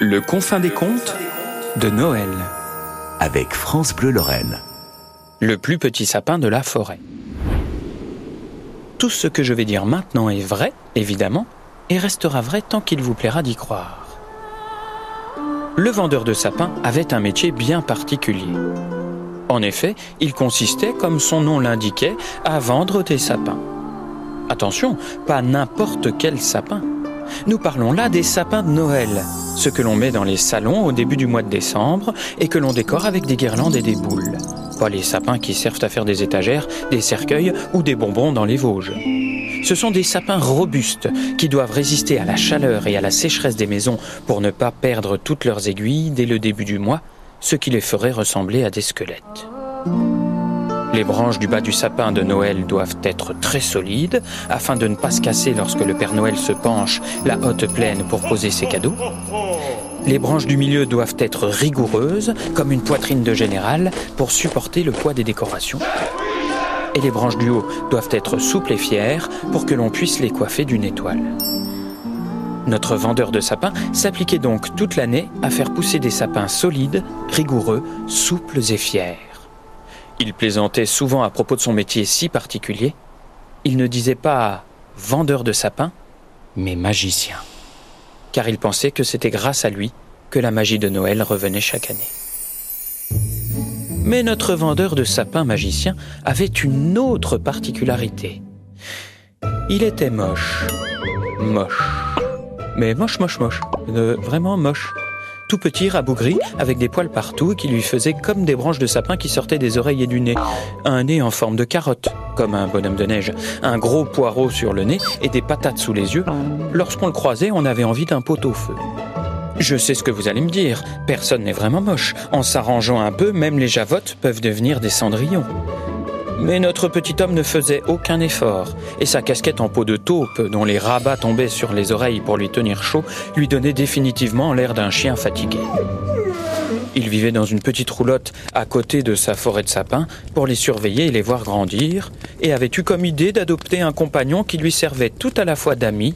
Le confin des contes de Noël. avec France Bleu Lorraine. Le plus petit sapin de la forêt. Tout ce que je vais dire maintenant est vrai, évidemment, et restera vrai tant qu'il vous plaira d'y croire. Le vendeur de sapins avait un métier bien particulier. En effet, il consistait, comme son nom l'indiquait, à vendre des sapins. Attention, pas n'importe quel sapin. Nous parlons là des sapins de Noël, ce que l'on met dans les salons au début du mois de décembre et que l'on décore avec des guirlandes et des boules. Pas les sapins qui servent à faire des étagères, des cercueils ou des bonbons dans les Vosges. Ce sont des sapins robustes qui doivent résister à la chaleur et à la sécheresse des maisons pour ne pas perdre toutes leurs aiguilles dès le début du mois, ce qui les ferait ressembler à des squelettes. Les branches du bas du sapin de Noël doivent être très solides afin de ne pas se casser lorsque le Père Noël se penche la haute plaine pour poser ses cadeaux. Les branches du milieu doivent être rigoureuses, comme une poitrine de général, pour supporter le poids des décorations. Et les branches du haut doivent être souples et fières pour que l'on puisse les coiffer d'une étoile. Notre vendeur de sapins s'appliquait donc toute l'année à faire pousser des sapins solides, rigoureux, souples et fiers. Il plaisantait souvent à propos de son métier si particulier. Il ne disait pas vendeur de sapins, mais magicien. Car il pensait que c'était grâce à lui que la magie de Noël revenait chaque année. Mais notre vendeur de sapins magicien avait une autre particularité. Il était moche. Moche. Mais moche, moche, moche. Euh, vraiment moche tout petit, rabougri, avec des poils partout qui lui faisaient comme des branches de sapin qui sortaient des oreilles et du nez. Un nez en forme de carotte, comme un bonhomme de neige, un gros poireau sur le nez et des patates sous les yeux. Lorsqu'on le croisait, on avait envie d'un pot au feu. Je sais ce que vous allez me dire, personne n'est vraiment moche. En s'arrangeant un peu, même les javottes peuvent devenir des cendrillons. Mais notre petit homme ne faisait aucun effort, et sa casquette en peau de taupe, dont les rabats tombaient sur les oreilles pour lui tenir chaud, lui donnait définitivement l'air d'un chien fatigué. Il vivait dans une petite roulotte à côté de sa forêt de sapins pour les surveiller et les voir grandir, et avait eu comme idée d'adopter un compagnon qui lui servait tout à la fois d'ami,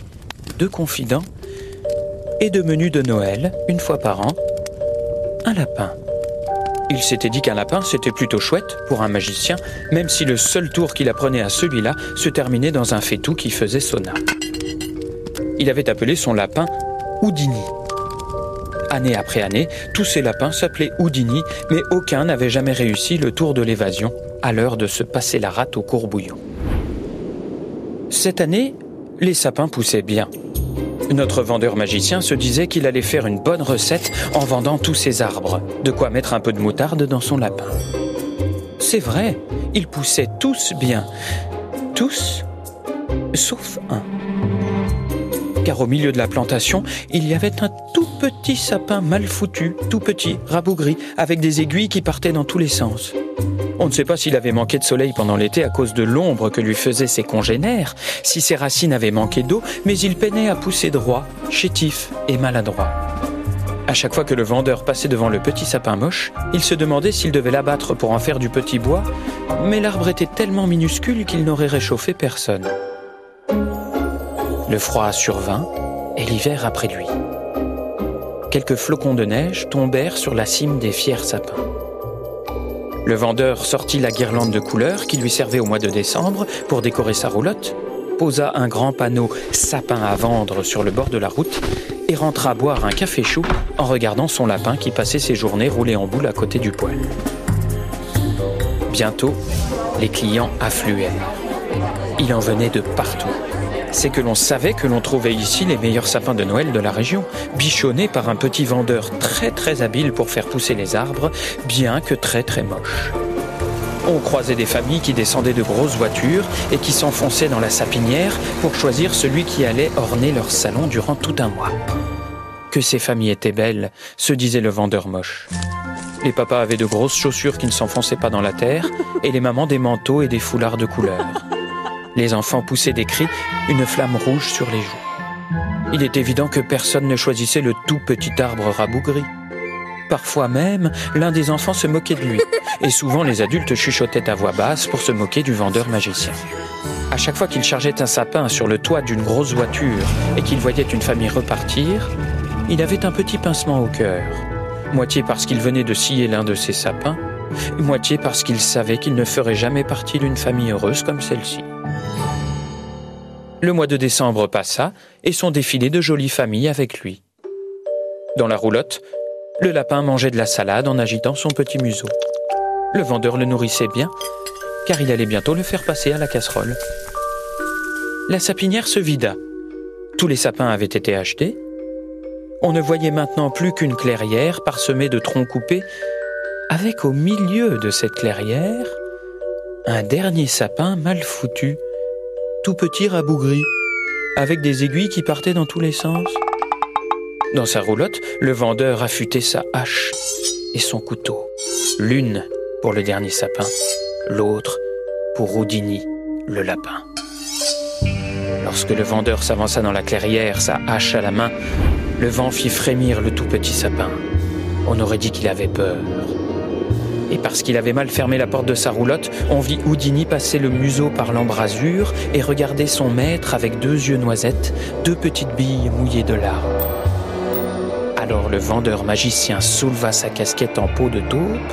de confident et de menu de Noël, une fois par an, un lapin. Il s'était dit qu'un lapin, c'était plutôt chouette pour un magicien, même si le seul tour qu'il apprenait à celui-là se terminait dans un fétou qui faisait sonna. Il avait appelé son lapin Houdini. Année après année, tous ces lapins s'appelaient Houdini, mais aucun n'avait jamais réussi le tour de l'évasion à l'heure de se passer la rate au courbouillon. Cette année, les sapins poussaient bien. Notre vendeur magicien se disait qu'il allait faire une bonne recette en vendant tous ses arbres, de quoi mettre un peu de moutarde dans son lapin. C'est vrai, ils poussaient tous bien. Tous, sauf un. Car au milieu de la plantation, il y avait un tout petit sapin mal foutu, tout petit, rabougri, avec des aiguilles qui partaient dans tous les sens. On ne sait pas s'il avait manqué de soleil pendant l'été à cause de l'ombre que lui faisaient ses congénères, si ses racines avaient manqué d'eau, mais il peinait à pousser droit, chétif et maladroit. À chaque fois que le vendeur passait devant le petit sapin moche, il se demandait s'il devait l'abattre pour en faire du petit bois, mais l'arbre était tellement minuscule qu'il n'aurait réchauffé personne. Le froid survint et l'hiver après lui. Quelques flocons de neige tombèrent sur la cime des fiers sapins. Le vendeur sortit la guirlande de couleurs qui lui servait au mois de décembre pour décorer sa roulotte, posa un grand panneau sapin à vendre sur le bord de la route et rentra boire un café chaud en regardant son lapin qui passait ses journées roulé en boule à côté du poêle. Bientôt, les clients affluèrent. Il en venait de partout. C'est que l'on savait que l'on trouvait ici les meilleurs sapins de Noël de la région, bichonnés par un petit vendeur très très habile pour faire pousser les arbres, bien que très très moche. On croisait des familles qui descendaient de grosses voitures et qui s'enfonçaient dans la sapinière pour choisir celui qui allait orner leur salon durant tout un mois. Que ces familles étaient belles, se disait le vendeur moche. Les papas avaient de grosses chaussures qui ne s'enfonçaient pas dans la terre et les mamans des manteaux et des foulards de couleur. Les enfants poussaient des cris, une flamme rouge sur les joues. Il est évident que personne ne choisissait le tout petit arbre rabougri. Parfois même, l'un des enfants se moquait de lui, et souvent les adultes chuchotaient à voix basse pour se moquer du vendeur magicien. À chaque fois qu'il chargeait un sapin sur le toit d'une grosse voiture et qu'il voyait une famille repartir, il avait un petit pincement au cœur, moitié parce qu'il venait de scier l'un de ses sapins, moitié parce qu'il savait qu'il ne ferait jamais partie d'une famille heureuse comme celle-ci. Le mois de décembre passa et son défilé de jolies familles avec lui. Dans la roulotte, le lapin mangeait de la salade en agitant son petit museau. Le vendeur le nourrissait bien, car il allait bientôt le faire passer à la casserole. La sapinière se vida. Tous les sapins avaient été achetés. On ne voyait maintenant plus qu'une clairière parsemée de troncs coupés, avec au milieu de cette clairière un dernier sapin mal foutu, tout petit rabougri, avec des aiguilles qui partaient dans tous les sens. Dans sa roulotte, le vendeur affûtait sa hache et son couteau, l'une pour le dernier sapin, l'autre pour Houdini, le lapin. Lorsque le vendeur s'avança dans la clairière, sa hache à la main, le vent fit frémir le tout petit sapin. On aurait dit qu'il avait peur. Et parce qu'il avait mal fermé la porte de sa roulotte, on vit Houdini passer le museau par l'embrasure et regarder son maître avec deux yeux noisettes, deux petites billes mouillées de larmes. Alors le vendeur magicien souleva sa casquette en peau de taupe,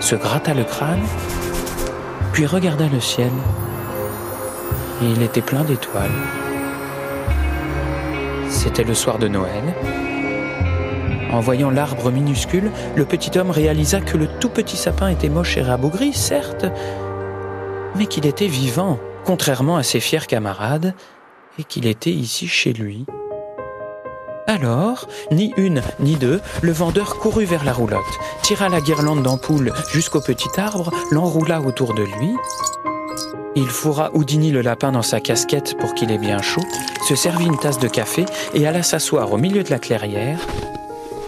se gratta le crâne, puis regarda le ciel. Il était plein d'étoiles. C'était le soir de Noël. En voyant l'arbre minuscule, le petit homme réalisa que le tout petit sapin était moche et rabougri, certes, mais qu'il était vivant, contrairement à ses fiers camarades, et qu'il était ici chez lui. Alors, ni une ni deux, le vendeur courut vers la roulotte, tira la guirlande d'ampoule jusqu'au petit arbre, l'enroula autour de lui. Il fourra Houdini le lapin dans sa casquette pour qu'il ait bien chaud, se servit une tasse de café et alla s'asseoir au milieu de la clairière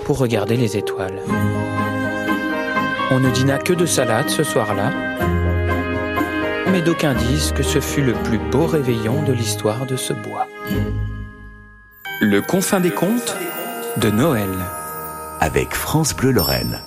pour regarder les étoiles. On ne dîna que de salade ce soir-là, mais d'aucuns disent que ce fut le plus beau réveillon de l'histoire de ce bois. Le confin des contes de Noël avec France Bleu Lorraine.